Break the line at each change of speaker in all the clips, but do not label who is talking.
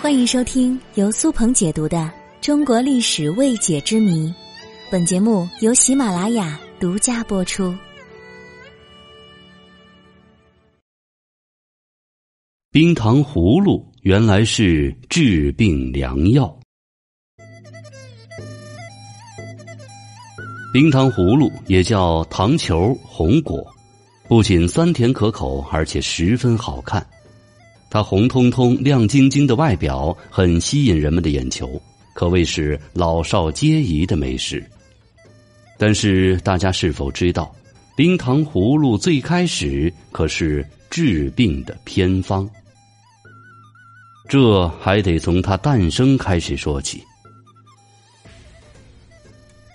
欢迎收听由苏鹏解读的《中国历史未解之谜》，本节目由喜马拉雅独家播出。
冰糖葫芦原来是治病良药。冰糖葫芦也叫糖球、红果，不仅酸甜可口，而且十分好看。它红彤彤、亮晶晶的外表很吸引人们的眼球，可谓是老少皆宜的美食。但是，大家是否知道，冰糖葫芦最开始可是治病的偏方？这还得从它诞生开始说起。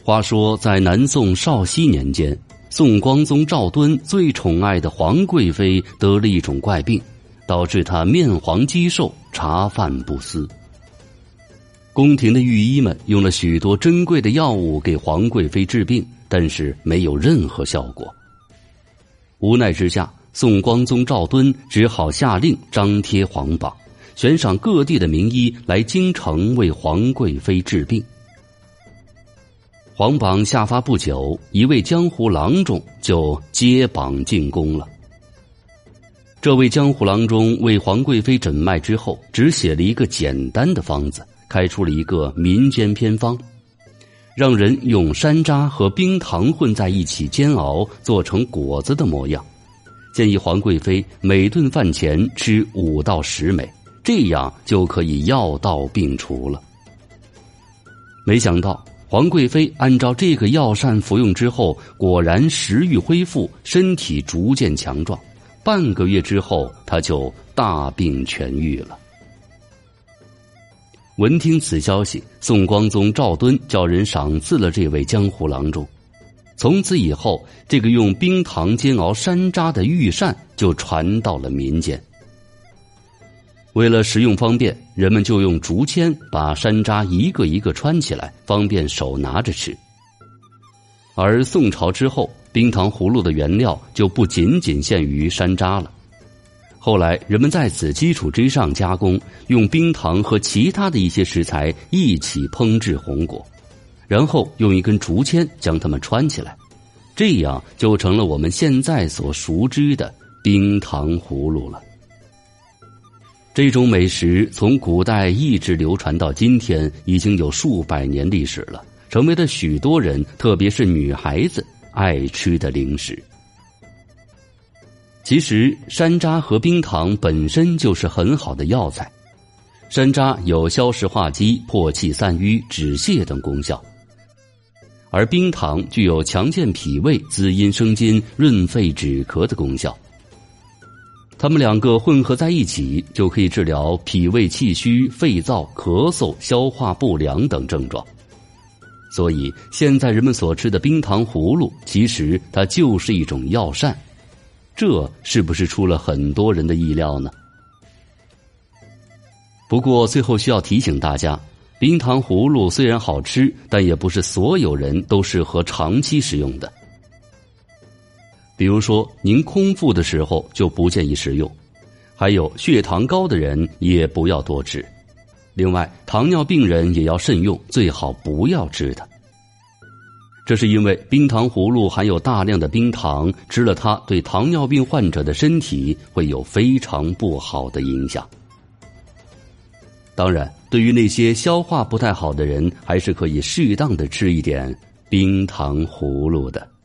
话说，在南宋绍熙年间，宋光宗赵敦最宠爱的皇贵妃得了一种怪病。导致他面黄肌瘦、茶饭不思。宫廷的御医们用了许多珍贵的药物给皇贵妃治病，但是没有任何效果。无奈之下，宋光宗赵敦只好下令张贴皇榜，悬赏各地的名医来京城为皇贵妃治病。皇榜下发不久，一位江湖郎中就接榜进宫了。这位江湖郎中为皇贵妃诊脉之后，只写了一个简单的方子，开出了一个民间偏方，让人用山楂和冰糖混在一起煎熬，做成果子的模样。建议皇贵妃每顿饭前吃五到十枚，这样就可以药到病除了。没想到皇贵妃按照这个药膳服用之后，果然食欲恢复，身体逐渐强壮。半个月之后，他就大病痊愈了。闻听此消息，宋光宗赵敦叫人赏赐了这位江湖郎中。从此以后，这个用冰糖煎熬山楂的御膳就传到了民间。为了食用方便，人们就用竹签把山楂一个一个穿起来，方便手拿着吃。而宋朝之后。冰糖葫芦的原料就不仅仅限于山楂了，后来人们在此基础之上加工，用冰糖和其他的一些食材一起烹制红果，然后用一根竹签将它们穿起来，这样就成了我们现在所熟知的冰糖葫芦了。这种美食从古代一直流传到今天，已经有数百年历史了，成为了许多人，特别是女孩子。爱吃的零食。其实，山楂和冰糖本身就是很好的药材。山楂有消食化积、破气散瘀、止泻等功效，而冰糖具有强健脾胃、滋阴生津、润肺止咳的功效。它们两个混合在一起，就可以治疗脾胃气虚、肺燥、咳嗽、消化不良等症状。所以，现在人们所吃的冰糖葫芦，其实它就是一种药膳，这是不是出了很多人的意料呢？不过，最后需要提醒大家，冰糖葫芦虽然好吃，但也不是所有人都适合长期食用的。比如说，您空腹的时候就不建议食用，还有血糖高的人也不要多吃。另外，糖尿病人也要慎用，最好不要吃它。这是因为冰糖葫芦含有大量的冰糖，吃了它对糖尿病患者的身体会有非常不好的影响。当然，对于那些消化不太好的人，还是可以适当的吃一点冰糖葫芦的。